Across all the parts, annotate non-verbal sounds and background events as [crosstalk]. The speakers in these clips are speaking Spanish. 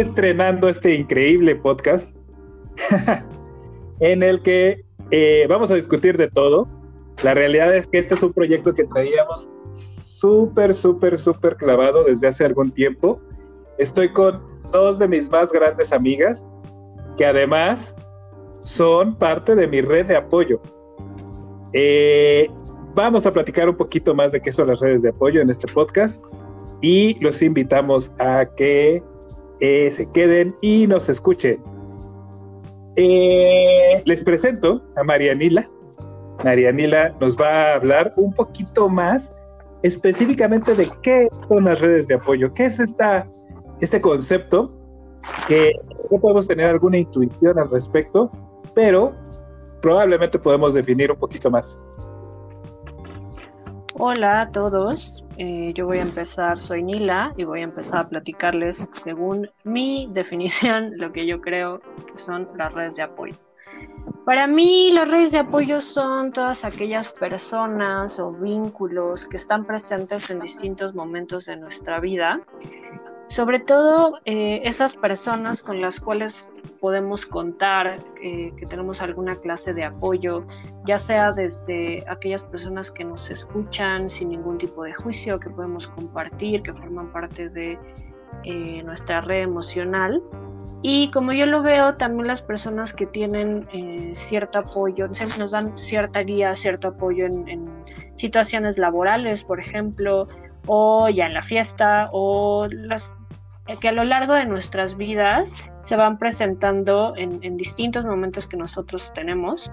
estrenando este increíble podcast [laughs] en el que eh, vamos a discutir de todo. La realidad es que este es un proyecto que traíamos súper, súper, súper clavado desde hace algún tiempo. Estoy con dos de mis más grandes amigas, que además son parte de mi red de apoyo. Eh, vamos a platicar un poquito más de qué son las redes de apoyo en este podcast y los invitamos a que eh, se queden y nos escuchen. Eh, les presento a Marianila. Marianila nos va a hablar un poquito más específicamente de qué son las redes de apoyo, qué es esta, este concepto que no podemos tener alguna intuición al respecto, pero probablemente podemos definir un poquito más. Hola a todos, eh, yo voy a empezar, soy Nila y voy a empezar a platicarles según mi [laughs] definición lo que yo creo que son las redes de apoyo. Para mí las redes de apoyo son todas aquellas personas o vínculos que están presentes en distintos momentos de nuestra vida sobre todo eh, esas personas con las cuales podemos contar eh, que tenemos alguna clase de apoyo, ya sea desde aquellas personas que nos escuchan sin ningún tipo de juicio, que podemos compartir, que forman parte de eh, nuestra red emocional. Y como yo lo veo, también las personas que tienen cierto apoyo, nos dan cierta guía, cierto apoyo en, en situaciones laborales, por ejemplo, o ya en la fiesta, o las eh, que a lo largo de nuestras vidas se van presentando en, distintos momentos que nosotros tenemos,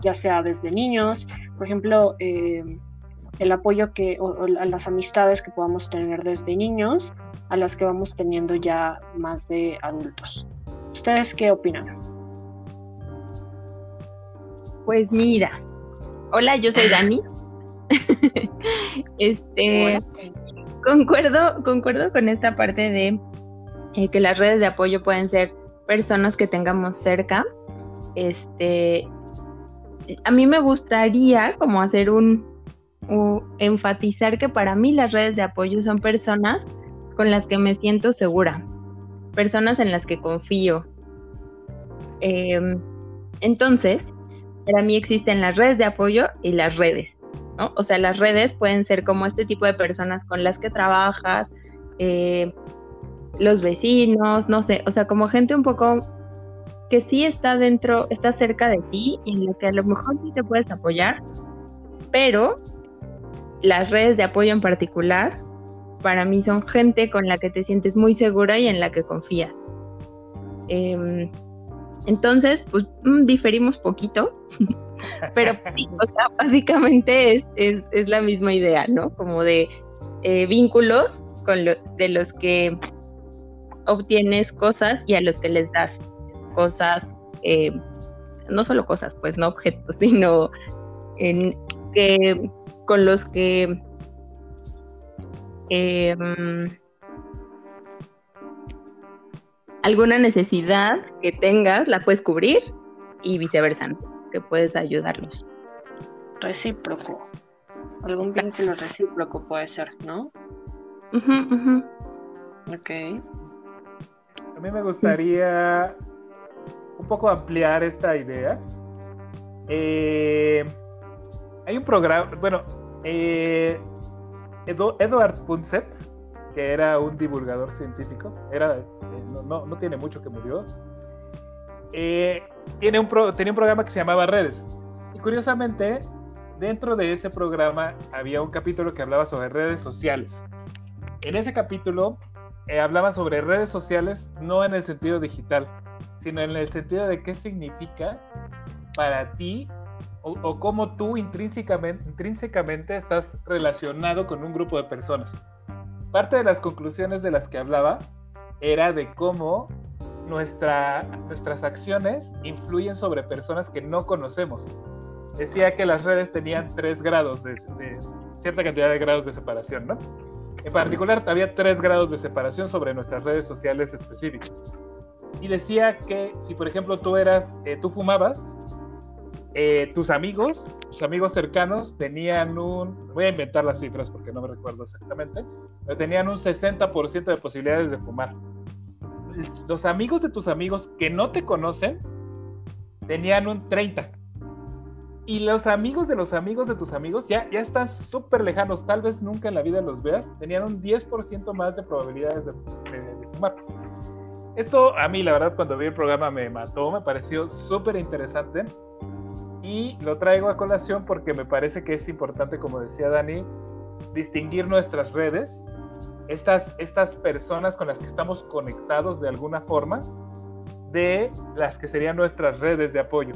ya sea desde niños, por ejemplo, eh, el apoyo que, o, a las amistades que podamos tener desde niños, a las que vamos teniendo ya más de adultos. ¿Ustedes qué opinan? Pues mira, hola, yo soy Dani. [laughs] este, concuerdo, concuerdo con esta parte de eh, que las redes de apoyo pueden ser personas que tengamos cerca. Este, a mí me gustaría como hacer un, enfatizar que para mí las redes de apoyo son personas con las que me siento segura, personas en las que confío. Em, entonces, para mí existen las redes de apoyo y las redes. O sea, las redes pueden ser como este tipo de personas con las que trabajas, eh, los vecinos, no sé, o sea, como gente un poco que sí está dentro, está cerca de ti y en la que a lo mejor sí te puedes apoyar, pero las redes de apoyo en particular, para mí son gente con la que te sientes muy segura y en la que confías. Em, entonces, pues mm, diferimos poquito, [laughs] pero básicamente es, la misma idea, ¿no? Como de eh, vínculos con de los que obtienes cosas y a los que les das cosas, eh, no solo cosas, pues no objetos, [laughs] sino en, que, con los que em, alguna necesidad que tengas la puedes cubrir y viceversa, que puedes ayudarlos. Recíproco. Algún vínculo recíproco puede ser, ¿no? Ok. A mí me gustaría un poco ampliar esta idea. Eh, hay un programa, bueno, eh, Edward Punset, que era un divulgador científico, era, eh, no, tiene mucho que murió, eh, tiene un tenía un programa que se llamaba Redes. Y curiosamente, dentro de ese programa había un capítulo que hablaba sobre redes sociales. En ese capítulo eh, hablaba sobre redes sociales no en el sentido digital, sino en el sentido de qué significa para ti o, cómo tú intrínsecamente, estás relacionado con un grupo de personas. Parte de las conclusiones de las que hablaba era de cómo nuestra, nuestras acciones influyen sobre personas que no conocemos. Decía que las redes tenían tres grados de, cierta cantidad de grados de separación, ¿no? En particular, había tres grados de separación sobre nuestras redes sociales específicas. Y decía que si, por ejemplo, tú eras, eh, tú fumabas, eh, tus amigos, tus amigos cercanos tenían un, voy a inventar las cifras porque no me recuerdo exactamente, pero tenían un 60% de posibilidades de fumar los amigos de tus amigos que no te conocen tenían un 30. Y los amigos de los amigos de tus amigos ya, ya están súper lejanos, tal vez nunca en la vida los veas, tenían un 10% más de probabilidades de, fumar. Esto a mí, la verdad, cuando vi el programa me mató, me pareció súper interesante y lo traigo a colación porque me parece que es importante, como decía Dani, distinguir nuestras redes, estas, estas personas con las que estamos conectados de alguna forma, de las que serían nuestras redes de apoyo.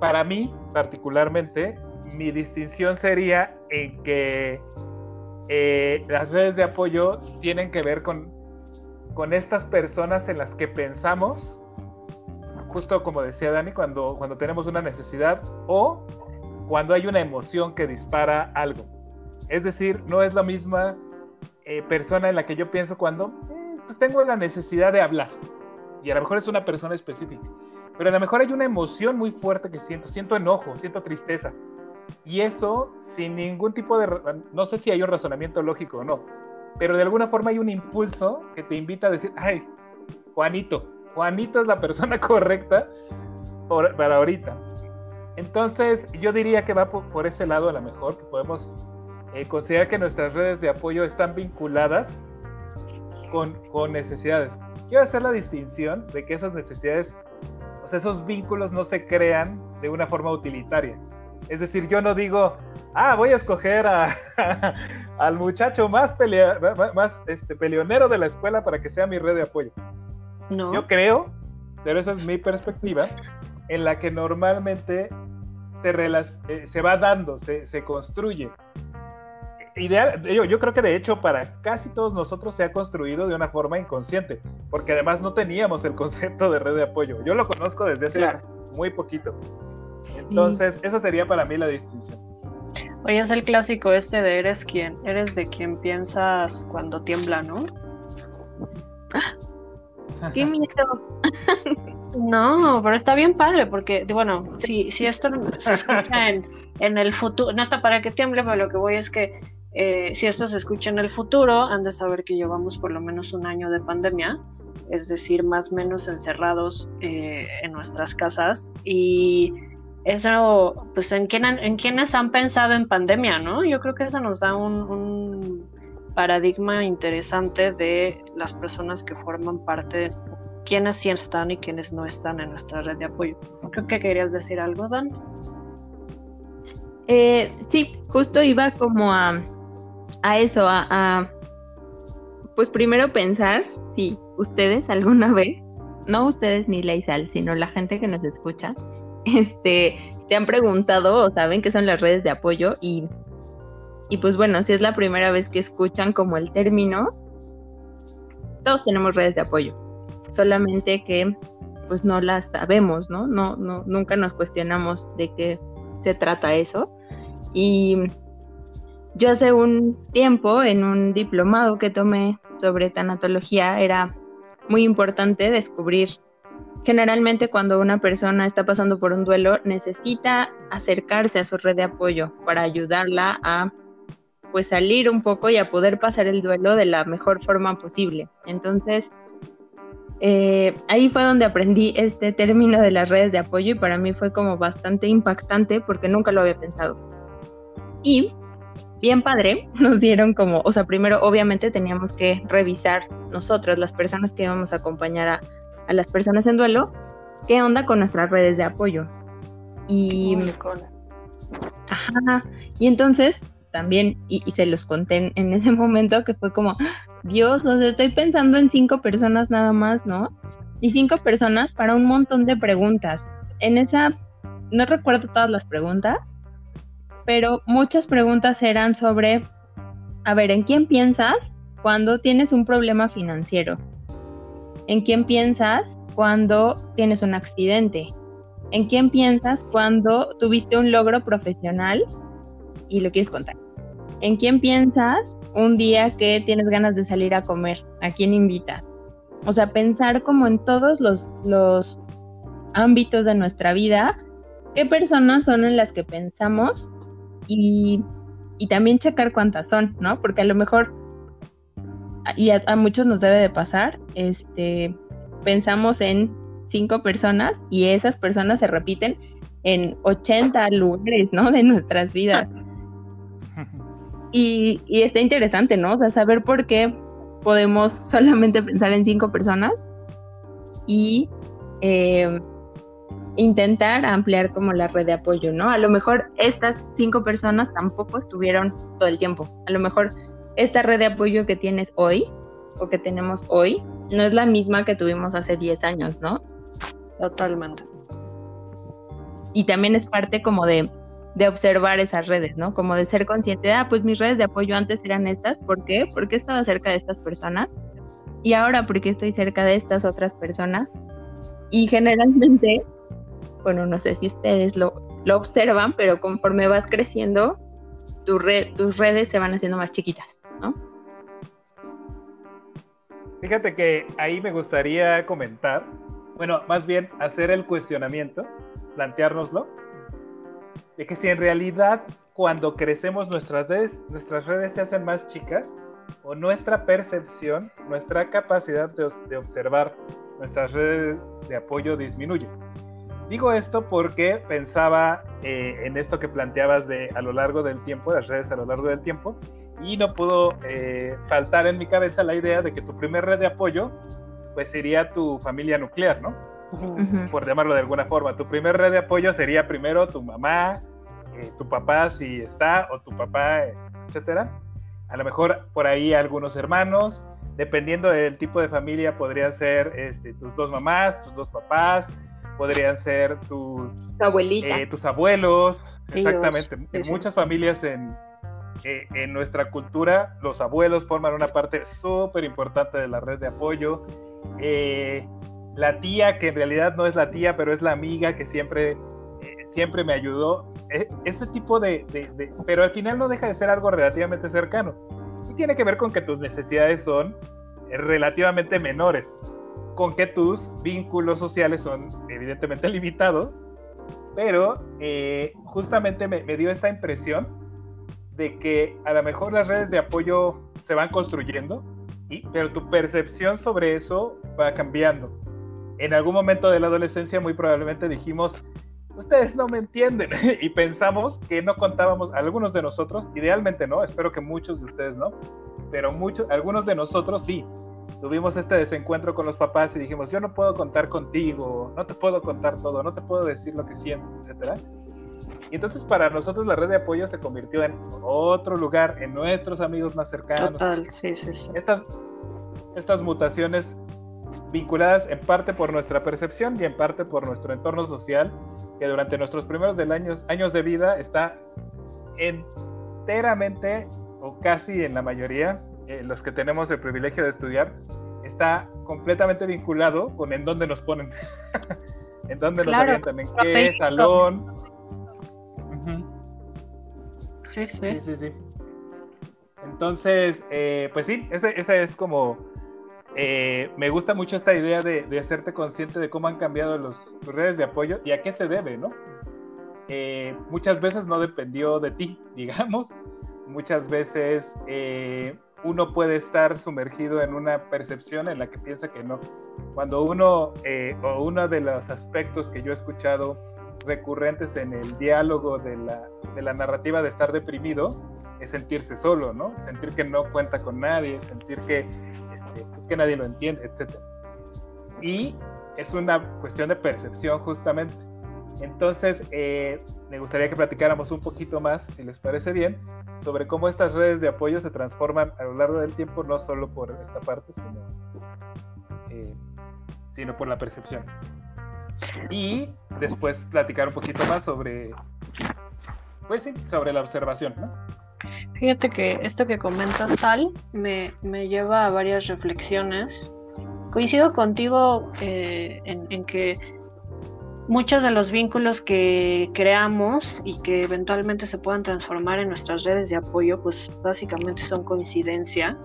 Para mí, particularmente, mi distinción sería en que eh, las redes de apoyo tienen que ver con, con estas personas en las que pensamos justo como decía Dani, cuando, cuando tenemos una necesidad o cuando hay una emoción que dispara algo. Es decir, no es la misma eh, persona en la que yo pienso cuando mm, pues tengo la necesidad de hablar. Y a lo mejor es una persona específica. Pero a lo mejor hay una emoción muy fuerte que siento. Siento enojo, siento tristeza. Y eso sin ningún tipo de... No sé si hay un razonamiento lógico o no. Pero de alguna forma hay un impulso que te invita a decir, ay, Juanito, Juanito es la persona [laughs] correcta para ahorita. Entonces, yo diría que va por, ese lado a lo mejor, que podemos eh, considerar que nuestras redes de apoyo están vinculadas con, con, necesidades. Quiero hacer la distinción de que esas necesidades, sea, esos vínculos no se crean de una forma utilitaria. Es decir, yo no digo, ah, voy a escoger a, [laughs] al muchacho más, pelea, más este, peleonero de la escuela para que sea mi red de apoyo. Yo creo, pero esa es mi perspectiva, en la que normalmente se, eh, se va dando, se, se construye. Ideal, yo, yo, creo que de hecho para casi todos nosotros se ha construido de una forma inconsciente, porque además no teníamos el concepto de red de apoyo. Yo lo conozco desde hace muy poquito. Entonces, esa sería para mí la distinción. Oye, es el clásico este de eres quien, eres de quien piensas cuando tiembla, ¿no? [laughs] ¡Qué miedo! No, pero está bien padre, porque, bueno, si, si esto se escucha [laughs] en, en el futuro, no está para que tiemble, pero lo que voy es que eh, si esto se escucha en el futuro, han de saber que llevamos por lo menos un año de pandemia, es decir, más o menos encerrados eh, en nuestras casas. Y eso, pues, ¿en, quién, ¿en quiénes han pensado en pandemia, no? Yo creo que eso nos da un, un paradigma interesante de las personas que forman parte, quienes sí están y quienes no están en nuestra red de apoyo. Creo que querías decir algo, Dan. Eh, sí, justo iba como a, a eso, a, pues primero pensar si ustedes alguna [laughs] vez, no ustedes ni Leisal, sino la gente que nos escucha, [laughs] este, te han preguntado o saben qué son las redes de apoyo y y pues bueno, si es la primera vez que escuchan como el término, todos tenemos redes de apoyo, solamente que pues no las sabemos, ¿no? No, no, nunca nos cuestionamos de qué se trata eso. Y yo hace un tiempo, en un diplomado que tomé sobre tanatología, era muy importante descubrir. Generalmente cuando una persona está pasando por un duelo, necesita acercarse a su red de apoyo para ayudarla a pues salir un poco y a poder pasar el duelo de la mejor forma posible. Entonces, eh, ahí fue donde aprendí este término de las redes de apoyo y para mí fue como bastante impactante porque nunca lo había pensado. Y bien padre, [laughs] nos dieron como, o sea, primero obviamente teníamos que revisar nosotros, las personas que íbamos a acompañar a, a las personas en duelo, qué onda con nuestras redes de apoyo. Y... Ajá. Y entonces también, y, se los conté en, ese [laughs] momento, que fue como, Dios, o sea, estoy pensando en cinco personas nada más, ¿no? Y cinco personas para un montón de preguntas. En esa, no recuerdo todas las preguntas, pero muchas preguntas eran sobre, a ver, ¿en quién piensas cuando tienes un problema financiero? ¿En quién piensas cuando tienes un accidente? ¿En quién piensas cuando tuviste un logro profesional y lo quieres contar. ¿En quién piensas un día que tienes ganas de salir a comer? ¿A quién invitas? O sea, pensar como en todos los, los ámbitos de nuestra vida, qué personas son en las que pensamos y, y también checar cuántas son, ¿no? Porque a lo mejor y a, muchos nos debe de pasar, este, pensamos en cinco personas y esas personas se repiten en 80 lugares, ¿no? De nuestras vidas. [laughs] Y, y, está interesante, ¿no? O sea, saber por qué podemos solamente pensar en cinco personas y eh, intentar ampliar como la red de apoyo, ¿no? A lo mejor estas cinco personas tampoco estuvieron todo el tiempo. A lo mejor esta red de apoyo que tienes hoy o que tenemos hoy no es la misma que tuvimos hace 10 años, ¿no? Totalmente. Y también es parte como de, de observar esas redes, ¿no? Como de ser consciente de, ah, pues mis redes de apoyo antes eran estas, ¿por qué? Porque he estado cerca de estas personas y ahora porque estoy cerca de estas otras personas. Y generalmente bueno, no sé si ustedes lo, lo observan, pero conforme vas creciendo, tus redes se van haciendo más chiquitas, ¿no? Fíjate que ahí me gustaría comentar, bueno, más bien hacer el cuestionamiento, planteárnoslo, de que si en realidad cuando crecemos nuestras redes, nuestras redes se hacen más chicas, o nuestra percepción, nuestra capacidad de, de observar nuestras redes de apoyo disminuye. Digo esto porque pensaba eh, en esto que planteabas de a lo largo del tiempo, las redes a lo largo del tiempo, y no pudo eh, faltar en mi cabeza la idea de que tu primer red de apoyo, pues sería tu familia nuclear, ¿no? Por llamarlo de alguna forma. Tu primer red de apoyo sería primero tu mamá, eh, tu papá si está, o tu papá, etcétera. A lo mejor por ahí algunos hermanos, dependiendo del tipo de familia, podría ser este, tus dos mamás, tus dos papás, podrían ser tus, eh, tus abuelos, exactamente. En muchas familias en, eh, en nuestra cultura, los abuelos forman una parte súper importante de la red de apoyo. Eh, la tía, que en realidad no es la tía, pero es la amiga que siempre, siempre me ayudó. Ese tipo de, de, Pero al final no deja de ser algo relativamente cercano. Y tiene que ver con que tus necesidades son relativamente menores con que tus vínculos sociales son evidentemente limitados, pero eh, justamente me, dio esta impresión de que a lo mejor las redes de apoyo se van construyendo, y, pero tu percepción sobre eso va cambiando. En algún momento de la adolescencia muy probablemente dijimos, ustedes no me entienden, [laughs] y pensamos que no contábamos, algunos de nosotros, idealmente no, espero que muchos de ustedes no, pero muchos, algunos de nosotros sí, tuvimos este desencuentro con los papás y dijimos, yo no puedo contar contigo, no te puedo contar todo, no te puedo decir lo que siento, etcétera. Y entonces para nosotros la red de apoyo se convirtió en otro lugar, en nuestros amigos más cercanos. Total, sí, sí, sí. Estas, estas mutaciones vinculadas en parte por nuestra percepción y en parte por nuestro entorno social, que durante nuestros primeros del años, años de vida está enteramente o casi en la mayoría eh, los que tenemos el privilegio de estudiar, está completamente vinculado con en dónde nos ponen, [laughs] en dónde nos orientan, en qué salón. sí, sí, sí, sí, Entonces, eh, pues sí, esa es como, eh, me gusta mucho esta idea de, hacerte consciente de cómo han cambiado los, redes de apoyo y a qué se debe, ¿no? muchas veces no dependió de ti, [laughs] digamos, muchas veces uno puede estar sumergido en una percepción en la que piensa que no. Cuando uno, eh, o uno de los aspectos que yo he escuchado recurrentes en el diálogo de la, de la narrativa de estar deprimido, es sentirse solo, ¿no? Sentir que no cuenta con nadie, sentir que, este, pues que nadie lo entiende, etc. Y es una cuestión de percepción justamente. Entonces, eh, me gustaría que platicáramos un poquito más, si les parece bien, sobre cómo estas redes de apoyo se transforman a lo largo del tiempo, no solo por esta parte, sino, eh, sino por la percepción. Y después platicar un poquito más sobre, pues sí, sobre la observación, ¿no? Fíjate que esto que comenta Sal me, me lleva a varias reflexiones. Coincido contigo eh, en que muchos de los vínculos que creamos y que eventualmente se puedan transformar en nuestras redes de apoyo, pues básicamente son coincidencia.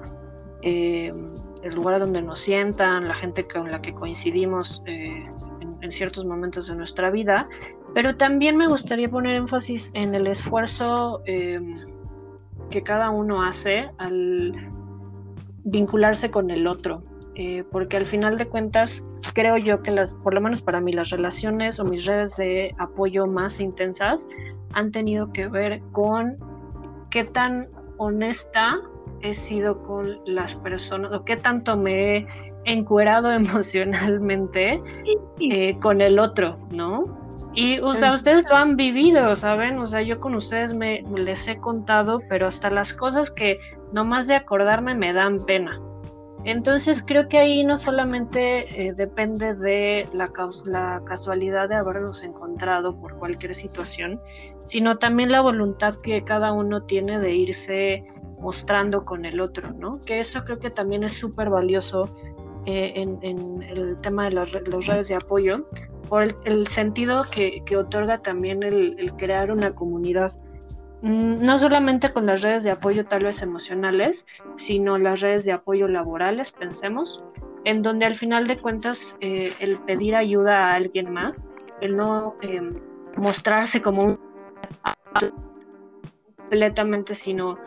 Eh, el lugar donde nos sientan, la gente con la que coincidimos eh, en, ciertos momentos de nuestra vida, pero también me gustaría poner énfasis en el esfuerzo eh, que cada uno hace al vincularse con el otro, eh, porque al final de cuentas creo yo que las, por lo menos para mí, las relaciones o mis redes de apoyo más intensas han tenido que ver con qué tan honesta he sido con las personas o qué tanto me he encuerado [laughs] emocionalmente eh, con el otro, ¿no? Y, o sea, ustedes lo han vivido, ¿saben? O sea, yo con ustedes me les he contado, pero hasta las cosas que nomás de acordarme me dan pena. Entonces creo que ahí no solamente eh, depende de la, la, casualidad de habernos encontrado por cualquier situación, sino también la voluntad que cada uno tiene de irse mostrando con el otro, ¿no? Que eso creo que también es súper valioso eh, en, el tema de las, redes de apoyo, por el, sentido que, otorga también el, crear una comunidad. Mm, no solamente con las redes de apoyo tal vez emocionales, sino las redes de apoyo laborales, pensemos, en donde al final de cuentas eh, el pedir ayuda a alguien más, el no eh, mostrarse como un completamente, sino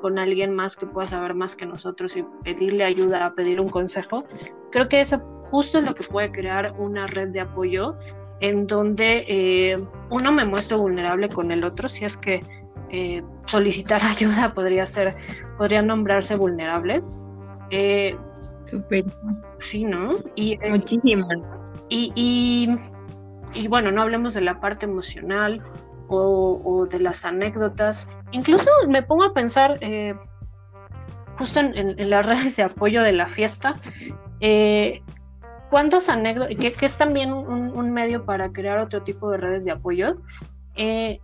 con alguien más que pueda saber más que nosotros y pedirle ayuda, pedir un consejo, creo que eso justo es lo que puede crear una red de apoyo en donde eh, uno me muestra vulnerable con el otro, si es que eh, solicitar [laughs] ayuda podría ser, podría nombrarse vulnerable. Eh, Súper. Sí, ¿no? Y, Muchísimo. Y, y, y, bueno, no hablemos de la parte emocional o, de las anécdotas. Incluso me pongo a pensar, eh, justo en, las redes de apoyo de la fiesta, eh, ¿cuántas anécdotas, que, es también un, medio para crear otro tipo de redes de apoyo? Eh,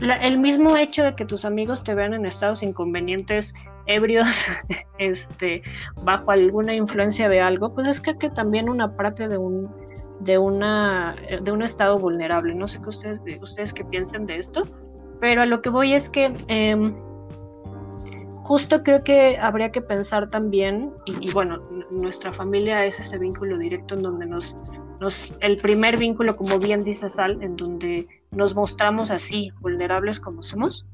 el mismo hecho de que tus amigos te vean en estados inconvenientes, ebrios, [laughs] este, bajo alguna influencia de algo, pues es que, que también una parte de un, de, una, de un estado vulnerable. No sé qué ustedes, ustedes piensan de esto, pero a lo que voy es que em, justo creo que habría que pensar también, y, bueno, nuestra familia es ese vínculo directo en donde nos, nos, el primer vínculo, como bien dice Sal, en donde nos mostramos así, vulnerables como somos,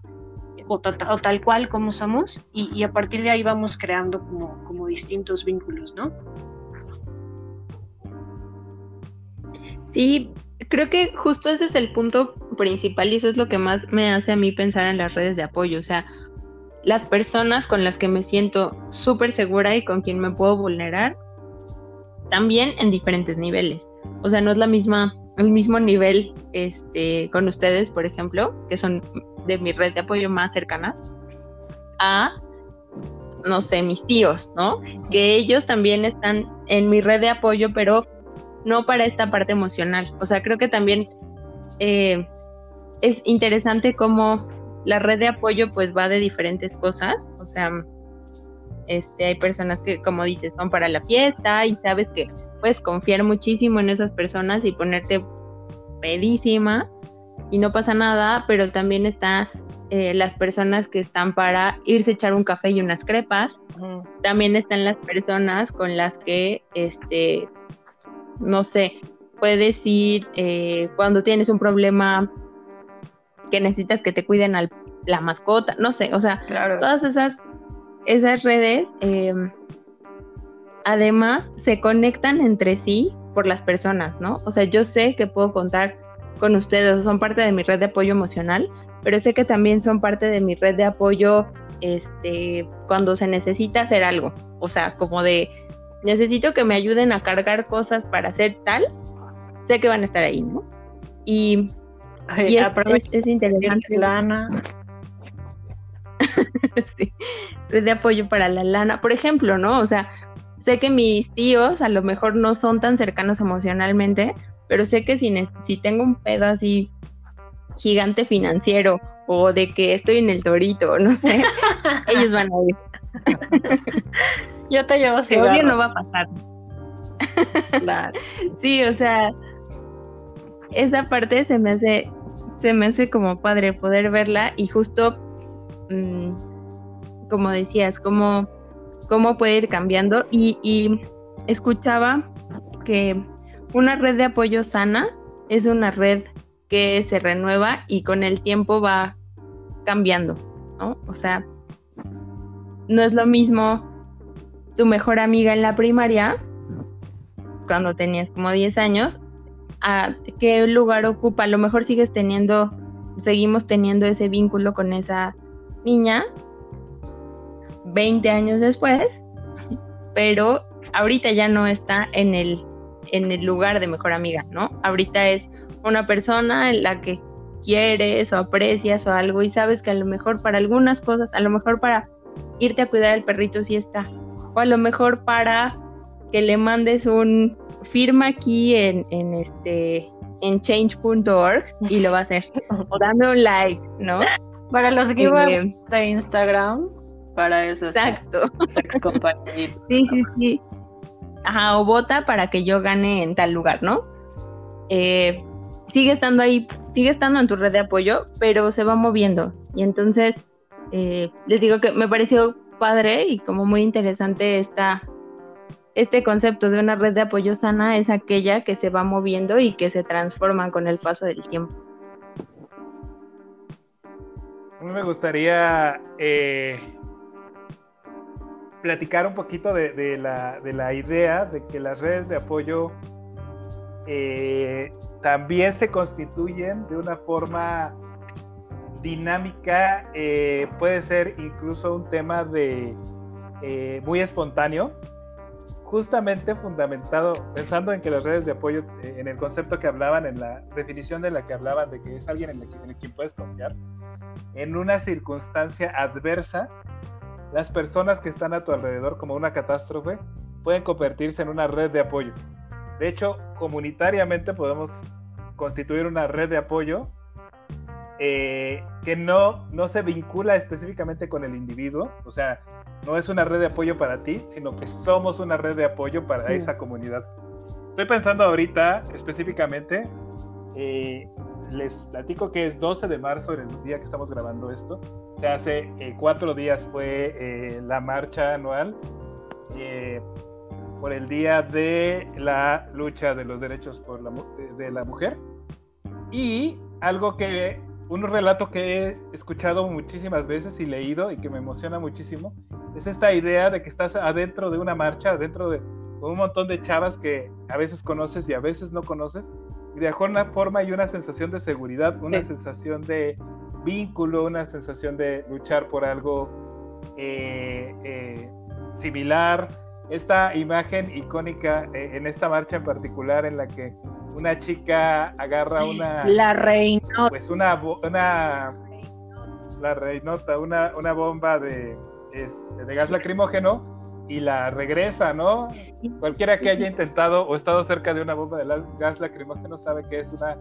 o, tal cual como somos, y, y, a partir de ahí vamos creando como, como distintos vínculos, ¿no? Sí, creo que justo ese es el punto principal y eso es lo que más me hace a mí pensar en las redes de apoyo. O sea, las personas con las que me siento súper segura y con quien me puedo vulnerar, también en diferentes niveles. O sea, no es la misma, el mismo nivel este, con ustedes, por ejemplo, que son de mi red de apoyo más cercana, a, no sé, mis tíos, ¿no? Que ellos también están en mi red de apoyo, pero no para esta parte emocional. O sea, creo que también eh, es interesante cómo la red de apoyo pues va de diferentes cosas. O sea, este, hay personas que, como dices, van para la fiesta y sabes que puedes confiar muchísimo en esas personas y ponerte pedísima y no pasa nada, pero también está eh, las personas que están para irse a echar un café y unas crepas. También están las personas con las que este, no sé, puedes ir eh, cuando tienes un problema que necesitas que te cuiden a la mascota, no sé, o sea, todas esas, esas redes em, además se conectan entre sí por las personas, ¿no? O sea, yo sé que puedo contar con ustedes, son parte de mi red de apoyo emocional, pero sé que también son parte de mi red de apoyo este, cuando se necesita hacer algo, o sea, como de necesito que me ayuden a cargar cosas para hacer tal, sé que van a estar ahí, ¿no? Y, es, interesante. Lana. [laughs] sí, de apoyo para la lana, por ejemplo, ¿no? O sea, sé que mis tíos a lo mejor no son tan cercanos emocionalmente, pero sé que si, si tengo un pedo así gigante financiero o de que estoy en el torito, no sé, [laughs] ellos van a ir. Yo te llevo Obvio no va a pasar. [laughs] Sí, o sea, esa parte se me hace, se me hace como padre poder verla y justo, mm, como decías, cómo, cómo puede ir cambiando y, y escuchaba que una red de apoyo sana es una red que se renueva y con el tiempo va cambiando, ¿no? O sea, no es lo mismo tu mejor amiga en la primaria, cuando tenías como 10 años, qué lugar ocupa. A lo mejor sigues teniendo, seguimos teniendo ese vínculo con esa niña 20 años después, pero ahorita ya no está en el, en el lugar de mejor amiga, ¿no? Ahorita es una persona en la que quieres o aprecias o algo y sabes que a lo mejor para algunas cosas, a lo mejor para irte a cuidar al perrito sí está, o a lo mejor para que le mandes un firma aquí en, en este en change.org y lo va a hacer [laughs] o dame un like, ¿no? Para los que eh, de Instagram, para eso Exacto. [laughs] [laughs] sí, sí, sí. Ajá, o vota para que yo gane en tal lugar, ¿no? Eh, sigue estando ahí, sigue estando en tu red de apoyo, pero se va moviendo. Y entonces, eh, les digo que me pareció padre y como muy interesante esta, este concepto de una red de apoyo sana es aquella que se va moviendo y que se transforma con el paso del tiempo. A mí me gustaría eh, platicar un poquito de, la, idea de que las redes de apoyo eh, también se constituyen de una forma dinámica, eh, puede ser incluso un tema de eh, muy espontáneo, justamente fundamentado, pensando en que las redes de apoyo, en el concepto que hablaban, en la definición de la que hablaban, de que es alguien en el, en el que puedes confiar, en una circunstancia adversa, las personas que están a tu alrededor como una catástrofe pueden convertirse en una red de apoyo. De hecho, comunitariamente podemos constituir una red de apoyo eh, que no, no se vincula específicamente con el individuo, o sea, no es una red de apoyo para ti, sino que somos una red de apoyo para esa comunidad. Estoy pensando ahorita específicamente, eh, les platico que es 12 de marzo, en el día que estamos grabando esto, hace eh, cuatro días fue eh, la marcha anual por el Día de la Lucha de los Derechos por la, de, la Mujer. Y algo que, un relato que he escuchado muchísimas veces y leído y que me emociona muchísimo, es esta idea de que estás adentro de una marcha, adentro de un montón de chavas que a veces conoces y a veces no conoces, y de alguna forma hay una sensación de seguridad, una sensación de vínculo, una sensación de luchar por algo eh, eh, similar. Esta imagen icónica eh, en esta marcha en particular en la que una chica agarra una... La reina. Pues una... una la reinota, una, una bomba de, este, de gas lacrimógeno y la regresa, ¿no? Cualquiera que haya intentado o estado cerca de una bomba de gas lacrimógeno sabe que es una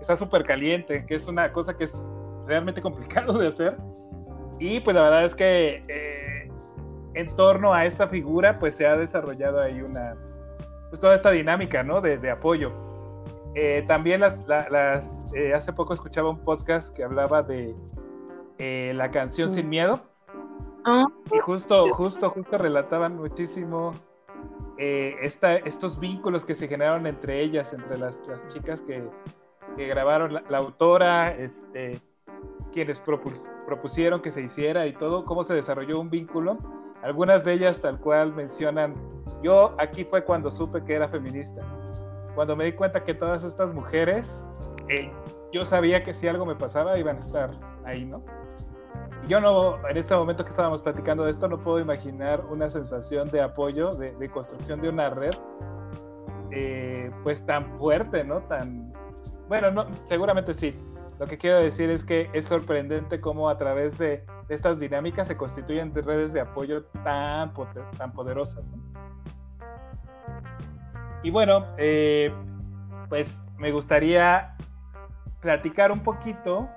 está súper caliente, que es una cosa que es realmente complicado de hacer. Y pues la verdad es que eh, en torno a esta figura pues se ha desarrollado ahí una, pues toda esta dinámica, ¿no? De, apoyo. Eh, también las, las eh, hace poco escuchaba un podcast que hablaba de la canción Sin Miedo. Ah. Y justo, justo, justo relataban muchísimo esta, estos vínculos que se generaron entre ellas, entre las, las chicas que, que grabaron, la, la, autora, este, quienes propusieron que se hiciera y todo, cómo se desarrolló un vínculo. Algunas de ellas tal cual mencionan, yo aquí fue cuando supe que era feminista, cuando me di cuenta que todas estas mujeres, eh, yo sabía que si algo me pasaba iban a estar ahí, ¿no? Yo no, en este momento que estábamos platicando de esto, no puedo imaginar una sensación de apoyo, de, construcción de una red, eh, pues tan fuerte, ¿no? Tan, bueno, no, seguramente sí, lo que quiero decir es que es sorprendente cómo a través de estas dinámicas se constituyen redes de apoyo tan, tan poderosas. Y bueno, eh, pues me gustaría platicar un poquito,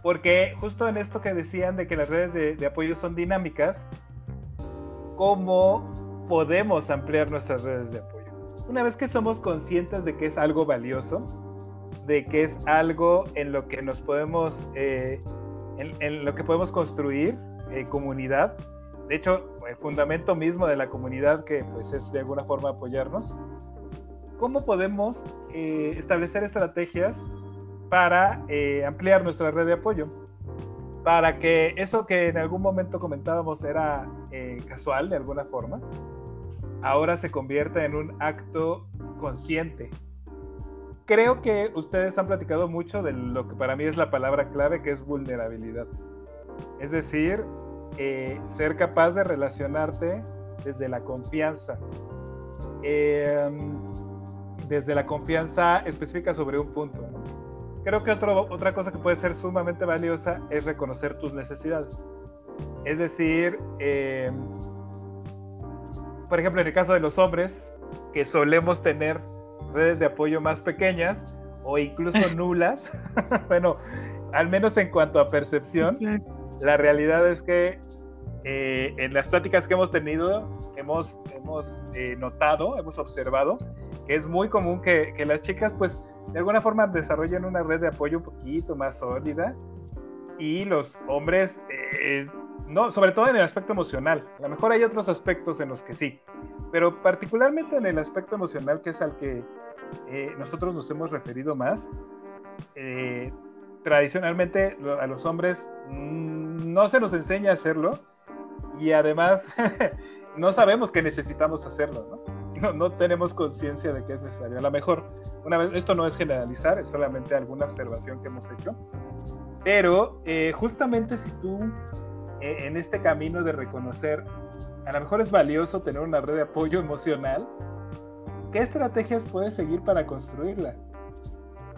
porque justo en esto que decían de que las redes de, apoyo son dinámicas, ¿cómo podemos ampliar nuestras redes de apoyo? Una vez que somos conscientes de que es algo valioso, de que es algo en lo que nos podemos, eh, en, lo que podemos construir eh, comunidad. De hecho, el fundamento mismo de la comunidad que pues es de alguna forma apoyarnos. ¿Cómo podemos eh, establecer estrategias para ampliar nuestra red de apoyo? Para que eso que en algún momento comentábamos era casual de alguna forma, ahora se convierta en un acto consciente. Creo que ustedes han platicado mucho de lo que para mí es la palabra clave, que es vulnerabilidad. Es decir, eh, ser capaz de relacionarte desde la confianza. Em, desde la confianza específica sobre un punto. Creo que otra cosa que puede ser sumamente valiosa es reconocer tus necesidades. Es decir, em, por ejemplo, en el caso de los hombres, que solemos tener redes de apoyo más pequeñas o incluso [laughs] nulas, [laughs] bueno, al menos en cuanto a percepción, la realidad es que eh, en las pláticas que hemos tenido, hemos, hemos eh, notado, hemos observado es muy común que, que, las chicas, pues, de alguna forma desarrollen una red de apoyo un poquito más sólida y los hombres eh, no, sobre todo en el aspecto emocional. A lo mejor hay otros aspectos en los que sí, pero particularmente en el aspecto emocional, que es al que eh, nosotros nos hemos referido más, eh, tradicionalmente a los hombres mm, no se nos enseña a hacerlo y además [laughs] no sabemos que necesitamos hacerlo, ¿no? No, tenemos conciencia de que es necesario. A lo mejor, una vez, esto no es generalizar, es solamente alguna observación que hemos hecho, pero eh, justamente si tú e, en este camino de reconocer, a lo mejor es valioso tener una red de apoyo emocional. ¿Qué estrategias puedes seguir para construirla?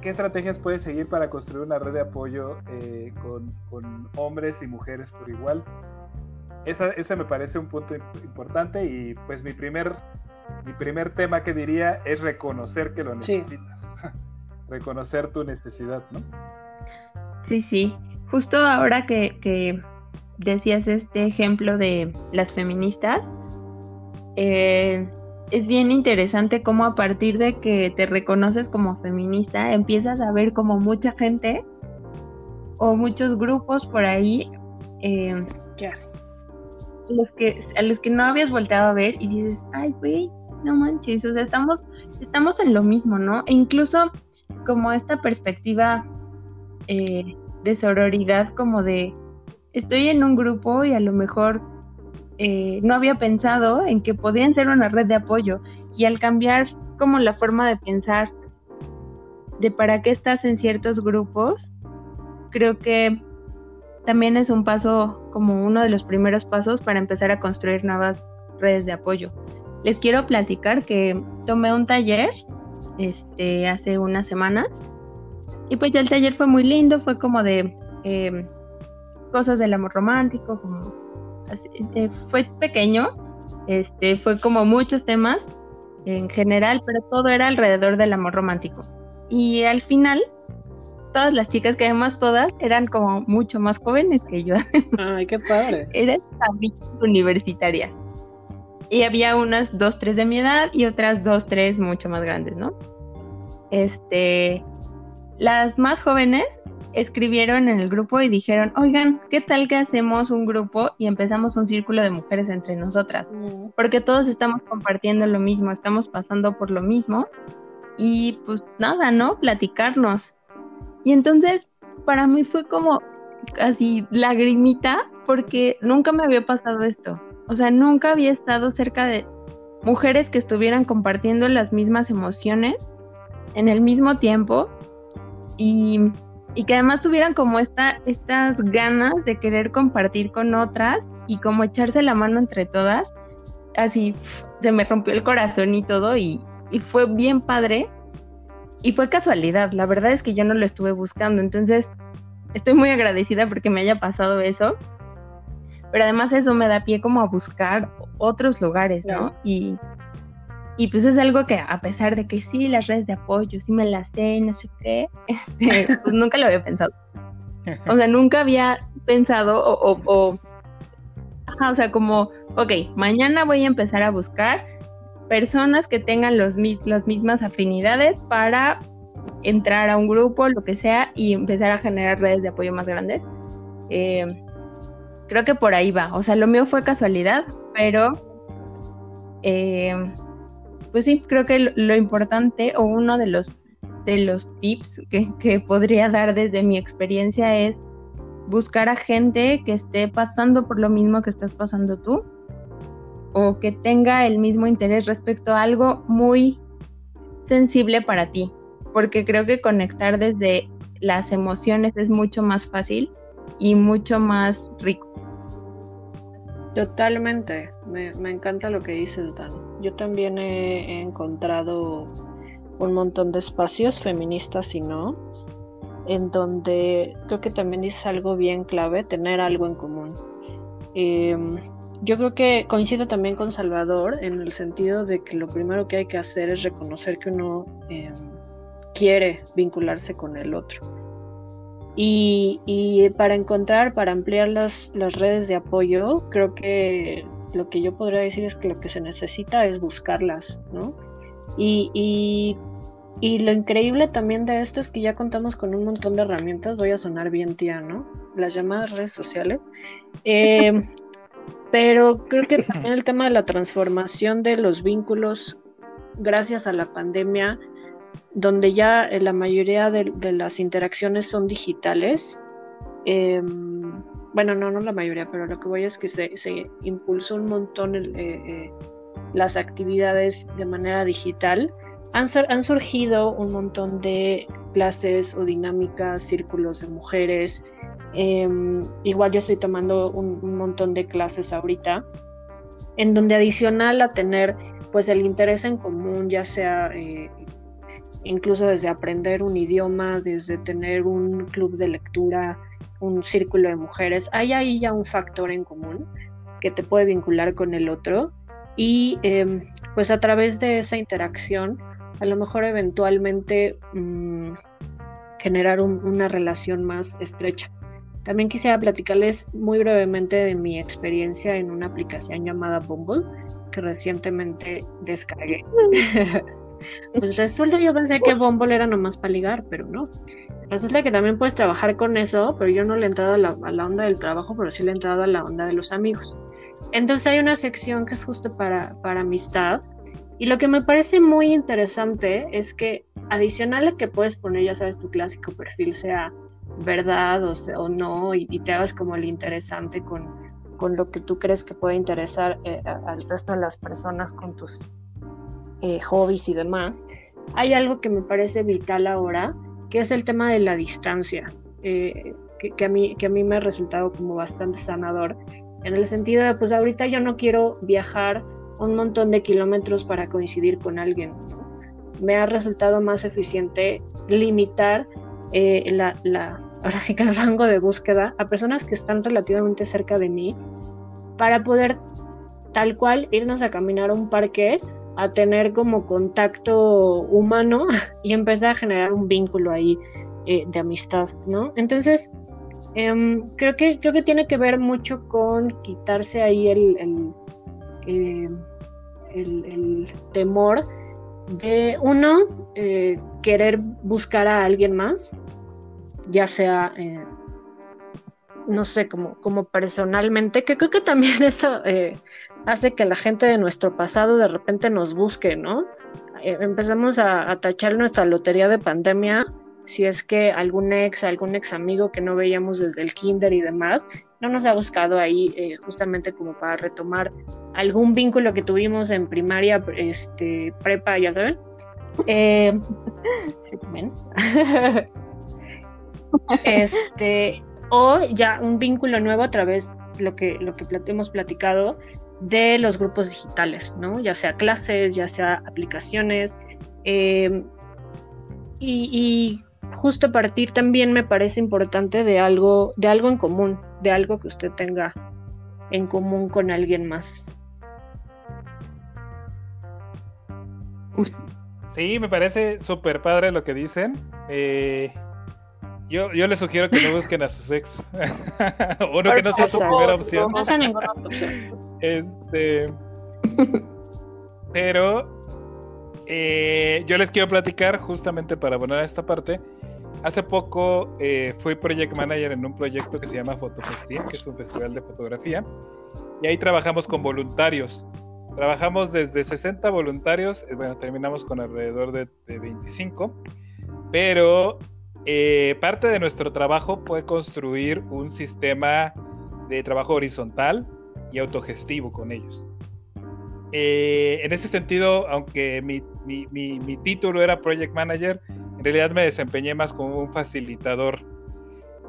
¿Qué estrategias puedes seguir para construir una red de apoyo eh, con, hombres y mujeres por igual? Esa, ese me parece un punto importante y pues mi primer, mi primer tema que diría es reconocer que lo necesitas. [laughs] reconocer tu necesidad, ¿no? Sí, sí. Justo ahora que, que decías este ejemplo de las feministas, eh, es bien interesante cómo a partir de que te reconoces como feminista, empiezas a ver como mucha gente o muchos grupos por ahí eh, los que, a los que no habías volteado a ver y dices, ay, güey, no manches, o sea, estamos, estamos en lo mismo, ¿no? E incluso como esta perspectiva eh, de sororidad, como de estoy en un grupo y a lo mejor eh, no había pensado en que podían ser una red de apoyo y al cambiar como la forma de pensar de para qué estás en ciertos grupos, creo que también es un paso como uno de los primeros pasos para empezar a construir nuevas redes de apoyo. Les quiero platicar que tomé un taller este, hace unas semanas y pues ya el taller fue muy lindo, fue como de eh, cosas del amor romántico, como eh, fue pequeño, este, fue como muchos temas en general, pero todo era alrededor del amor romántico. Y al final, todas las chicas, que además todas eran como mucho más jóvenes que yo. Ay, qué padre. [laughs] Eran universitarias. Y había unas dos, tres de mi edad y otras dos, tres mucho más grandes, ¿no? Este, las más jóvenes escribieron en el grupo y dijeron, oigan, ¿qué tal que hacemos un grupo y empezamos un círculo de mujeres entre nosotras? Mm. Porque todos estamos compartiendo lo mismo, estamos pasando por lo mismo y pues nada, ¿no? Platicarnos. Y entonces para mí fue como casi lagrimita porque nunca me había pasado esto. O sea, nunca había estado cerca de mujeres que estuvieran compartiendo las mismas emociones en el mismo tiempo y y que además tuvieran como esta, estas ganas de querer compartir con otras y como echarse la mano entre todas. Así se me rompió el corazón y todo y, y fue bien padre. Y fue casualidad, la verdad es que yo no lo estuve buscando, entonces estoy muy agradecida porque me haya pasado eso. Pero además eso me da pie como a buscar otros lugares, ¿no? Y, y pues es algo que a pesar de que sí, las redes de apoyo, sí me las sé, no sé qué, [laughs] este, pues nunca lo había pensado. O sea, nunca había pensado o, o, o sea, como, ok, mañana voy a empezar a buscar personas que tengan los, las mismas afinidades para entrar a un grupo, lo que sea, y empezar a generar redes de apoyo más grandes. Eh, creo que por ahí va. O sea, lo mío fue casualidad, pero eh, pues sí, creo que lo, importante o uno de los, de los tips que, podría dar desde mi experiencia es buscar a gente que esté pasando por lo mismo que estás pasando tú o que tenga el mismo interés respecto a algo muy sensible para ti, porque creo que conectar desde las emociones es mucho más fácil y mucho más rico. Totalmente, me, encanta lo que dices, Dan. Yo también he, encontrado un montón de espacios feministas y no, en donde creo que también dices algo bien clave, tener algo en común. Em, yo creo que coincido también con Salvador en el sentido de que lo primero que hay que hacer es reconocer que uno em, quiere vincularse con el otro. Y, para encontrar, para ampliar las, las redes de apoyo, creo que lo que yo podría decir es que lo que se necesita es buscarlas, ¿no? Y, y, y, lo increíble también de esto es que ya contamos con un montón de herramientas, voy a sonar bien tía, ¿no? Las llamadas redes sociales. Eh, [laughs] pero creo que también el tema de la transformación de los vínculos gracias a la pandemia, donde ya eh, la mayoría de, las interacciones son digitales. Em, bueno, no, no la mayoría, pero lo que voy es que se, se impulsó un montón eh, eh, las actividades de manera digital. Han, han, surgido un montón de clases o dinámicas, círculos de mujeres, Em, igual yo estoy tomando un, montón de clases ahorita, en donde adicional a tener pues el interés en común, ya sea incluso desde aprender un idioma, desde tener un club de lectura, un círculo de mujeres, hay ahí ya un factor en común que te puede vincular con el otro y em, pues a través de esa interacción a lo mejor eventualmente mm, generar una relación más estrecha. También quisiera platicarles muy brevemente de mi experiencia en una aplicación llamada Bumble que recientemente descargué. [laughs] pues resulta yo pensé que Bumble era nomás para ligar, pero no. Resulta que también puedes trabajar con eso, pero yo no le he entrado a la, a la onda del trabajo, pero sí le he entrado a la onda de los amigos. Entonces hay una sección que es justo para, para amistad. Y lo que me parece muy interesante es que adicional a que puedes poner, ya sabes, tu clásico perfil, sea verdad o, o no y, te hagas como el interesante con, con, lo que tú crees que puede interesar eh, al resto de las personas con tus eh, hobbies y demás, hay algo que me parece vital ahora, que es el tema de la distancia, eh, que, a mí, que a mí me ha resultado como bastante sanador, en el sentido de, pues ahorita yo no quiero viajar un montón de kilómetros para coincidir con alguien. Me ha resultado más eficiente limitar eh, la, la, ahora sí que el rango de búsqueda a personas que están relativamente cerca de mí para poder tal cual irnos a caminar a un parque a tener como contacto humano [laughs] y empezar a generar un vínculo ahí eh, de amistad, ¿no? Entonces, em, creo, que, creo que tiene que ver mucho con quitarse ahí el, el, eh, el temor de uno, querer buscar a alguien más ya sea, eh, no sé, como, como personalmente, que creo que también [laughs] eso eh, hace que la gente de nuestro pasado de repente nos busque, ¿no? Eh, empezamos a, tachar nuestra lotería de pandemia si es que algún ex, algún ex amigo que no veíamos desde el kinder y demás, no nos ha buscado ahí justamente como para retomar algún vínculo que tuvimos en primaria, este, prepa, ya saben. Eh, [laughs] [laughs] este, o ya un vínculo nuevo a través lo que, lo que hemos platicado de los grupos digitales, ¿no? Ya sea clases, ya sea aplicaciones. Em, y, justo partir también me parece importante de algo, de algo en común, de algo que usted tenga en común con alguien más. Sí, me parece súper padre lo que dicen. Eh, yo, yo les sugiero que no busquen a sus ex. [laughs] o no que no sea su primera opción. No sea ninguna opción. Este. Pero eh, yo les quiero platicar justamente para abonar esta parte. Hace poco eh, fui project manager en un proyecto que se llama Fotofestín, que es un festival de fotografía. Y ahí trabajamos con voluntarios. Trabajamos desde 60 voluntarios, eh, bueno, terminamos con alrededor de, de 25, pero eh, parte de nuestro trabajo fue construir un sistema de trabajo horizontal y autogestivo con ellos. eh, en ese sentido, aunque mi, título era Project Manager, en realidad me desempeñé más como un facilitador.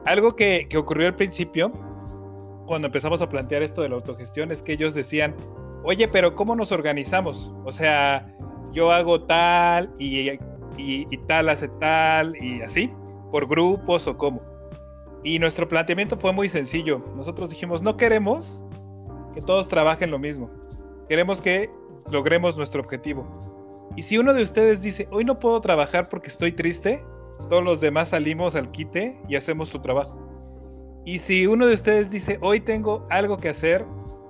Algo que, que ocurrió al principio, cuando empezamos a plantear esto de la autogestión, es que ellos decían, oye, pero ¿cómo nos organizamos? O sea, yo hago tal y, y, tal hace tal y así, por grupos o cómo. Y nuestro planteamiento fue muy sencillo. Nosotros dijimos, no queremos que todos trabajen lo mismo. Queremos que logremos nuestro objetivo. Y si uno de ustedes dice, hoy no puedo trabajar porque estoy triste, todos los demás salimos al quite y hacemos su trabajo. Y si uno de ustedes dice, hoy tengo algo que hacer,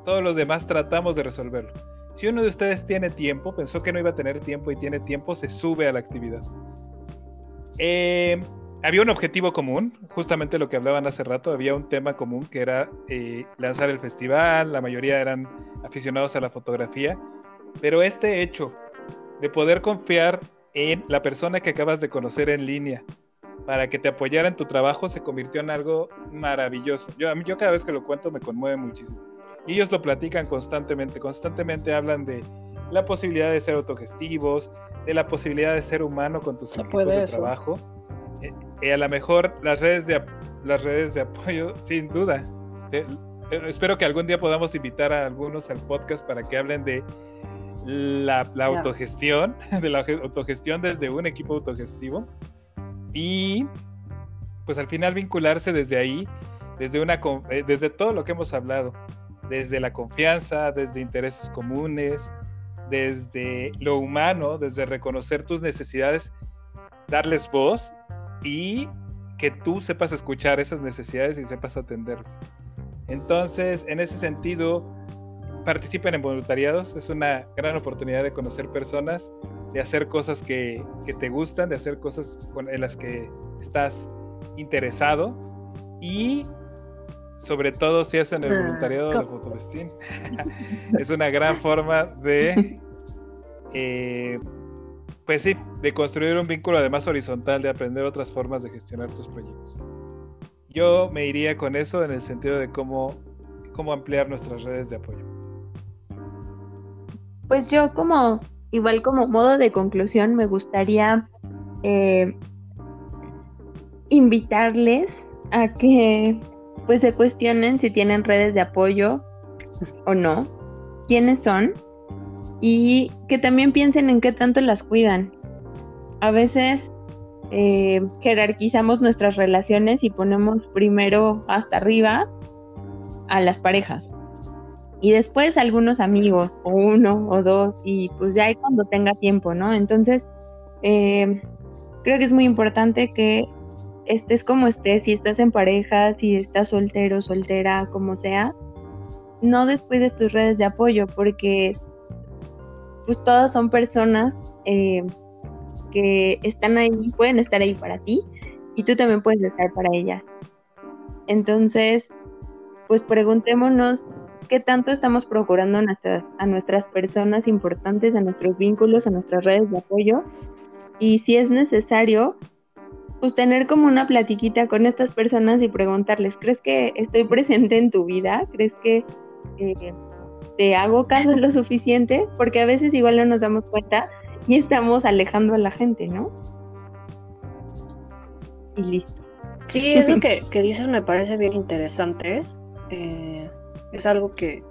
todos los demás tratamos de resolverlo. Si uno de ustedes tiene tiempo, pensó que no iba a tener tiempo y tiene tiempo, se sube a la actividad. Eh, había un objetivo común, justamente lo que hablaban hace rato, había un tema común que era eh, lanzar el festival, la mayoría eran aficionados a la fotografía, pero este hecho de poder confiar en la persona que acabas de conocer en línea para que te apoyara en tu trabajo se convirtió en algo maravilloso. Yo, a mí, yo cada vez que lo cuento me conmueve muchísimo. Y ellos lo platican constantemente, constantemente hablan de la posibilidad de ser autogestivos, de la posibilidad de ser humano con tus equipos de trabajo y a lo mejor las redes de, las redes de apoyo, [laughs] sin duda. espero que algún día podamos invitar a algunos al podcast para que hablen de la, autogestión, [laughs] de la autogestión desde un equipo autogestivo. Y pues al final vincularse desde ahí, desde, una, eh, desde todo lo que hemos hablado, desde la confianza, desde intereses comunes, desde lo humano, desde reconocer tus necesidades, darles voz y que tú sepas escuchar esas necesidades y sepas atenderlas. Entonces, en ese sentido, participen en voluntariados, es una gran oportunidad de conocer personas, de hacer cosas que, te gustan, de hacer cosas en las que estás interesado y sobre todo si hacen el ah, voluntariado de Fotolestín. [laughs] es una gran forma de eh, pues sí, de construir un vínculo además horizontal, de aprender otras formas de gestionar tus proyectos. Yo me iría con eso en el sentido de cómo, cómo ampliar nuestras redes de apoyo. Pues yo como, igual como modo de conclusión, me gustaría eh, invitarles a que pues se cuestionen si tienen redes de apoyo o no, quiénes son y que también piensen en qué tanto las cuidan. A veces eh, jerarquizamos nuestras relaciones y ponemos primero hasta arriba a las parejas y después algunos amigos o uno o dos y pues ya cuando tenga tiempo, ¿no? Entonces eh, creo que es muy importante que estés como estés, si estás en pareja, si estás soltero, soltera, como sea, no descuides tus redes de apoyo porque pues todas son personas eh, que están ahí, pueden estar ahí para ti y tú también puedes estar para ellas. Entonces, pues preguntémonos qué tanto estamos procurando a nuestras personas importantes, a nuestros vínculos, a nuestras redes de apoyo y si es necesario, pues tener como una platiquita con estas personas y preguntarles, ¿crees que estoy [laughs] presente en tu vida? ¿Crees que eh, te hago caso lo suficiente, porque a veces igual no nos damos cuenta y estamos alejando a la gente, ¿no? Y listo. Sí, eso que, que dices me parece bien interesante. Eh, es algo que,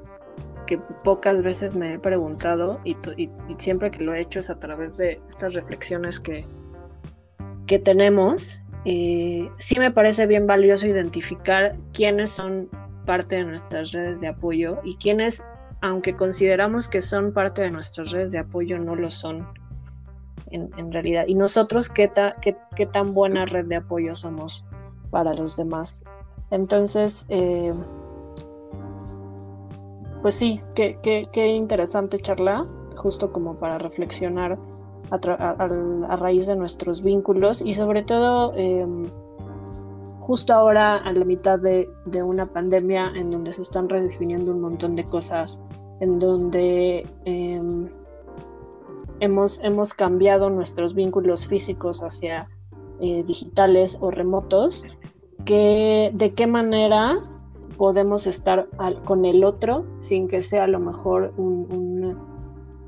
que, pocas veces me he preguntado y, y, siempre que lo he hecho es a través de estas reflexiones que, que tenemos. Eh, sí me parece bien valioso identificar quiénes son parte de nuestras redes de apoyo y quiénes aunque consideramos que son parte de nuestras redes de apoyo, no lo son en, realidad. Y nosotros, ¿qué, qué, tan buena red de apoyo somos para los demás? Entonces, eh, pues sí, qué, qué, interesante charla, justo como para reflexionar a, raíz de nuestros vínculos y sobre todo... Em, justo ahora a la mitad de, una pandemia en donde se están redefiniendo un montón de cosas, en donde em, hemos, hemos cambiado nuestros vínculos físicos hacia eh, digitales o remotos, que, de qué manera podemos estar con el otro sin que sea a lo mejor un,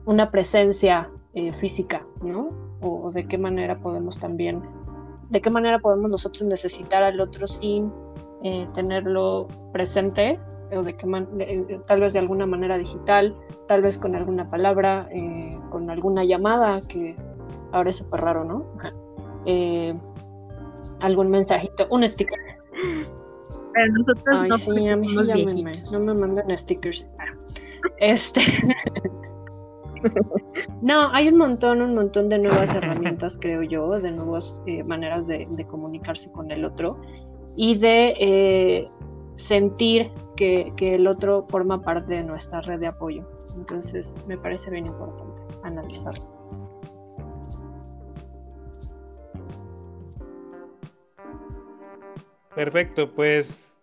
una presencia eh, física, ¿no? O, de qué manera podemos también, de qué manera podemos nosotros necesitar al otro sin eh, tenerlo presente, o de qué eh, tal vez de alguna manera digital, tal vez con alguna palabra, con alguna llamada, que ahora es súper raro, ¿no? algún mensajito, un sticker. Pero nosotros Ay, sí, a mí sí llámenme, no me manden stickers. Este. [laughs] No, hay un montón, un montón de nuevas herramientas, creo yo, de nuevas eh, maneras de, comunicarse con el otro y de eh, sentir que, el otro forma parte de nuestra red de apoyo. Entonces, me parece bien importante analizarlo. Perfecto, pues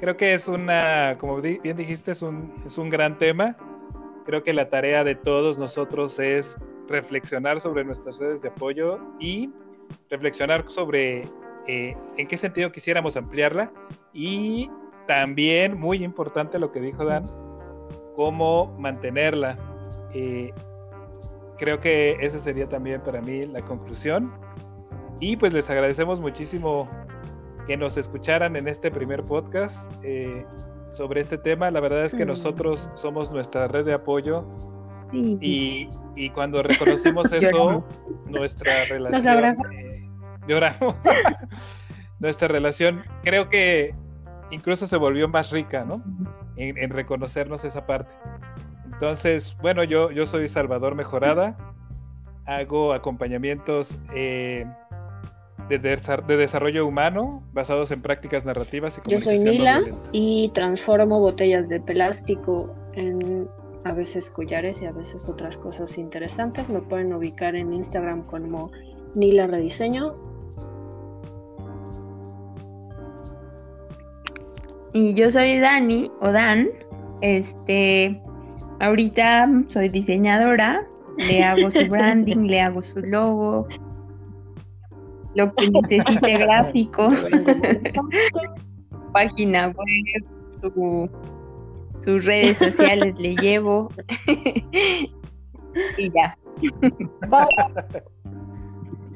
creo que es una, como bien dijiste, es un, es un gran tema Creo que la tarea de todos nosotros es reflexionar sobre nuestras redes de apoyo y reflexionar sobre eh, en qué sentido quisiéramos ampliarla y también, muy importante lo que dijo Dan, cómo mantenerla. Eh, creo que esa sería también para mí la conclusión. Y pues les agradecemos muchísimo que nos escucharan en este primer podcast. Eh, sobre este tema. La verdad es que nosotros somos nuestra red de apoyo y, y, cuando reconocimos [laughs] eso, nuestra relación... Eh, lloramos. [laughs] nuestra relación creo que incluso se volvió más rica, ¿no? En, reconocernos esa parte. Entonces, bueno, yo, yo soy Salvador Mejorada, hago acompañamientos eh, de, desarrollo humano basados en prácticas narrativas y Yo soy Nila y transformo botellas de plástico en a veces collares y a veces otras cosas interesantes. Me pueden ubicar en Instagram como Nila Rediseño. Y yo soy Dani o Dan. Este, ahorita soy diseñadora, le hago su [laughs] branding, le hago su logo, lo que necesite [laughs] gráfico, [laughs] página web, sus redes sociales le llevo y ya. [laughs]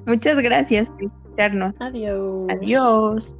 Muchas gracias por escucharnos. Adiós. Adiós.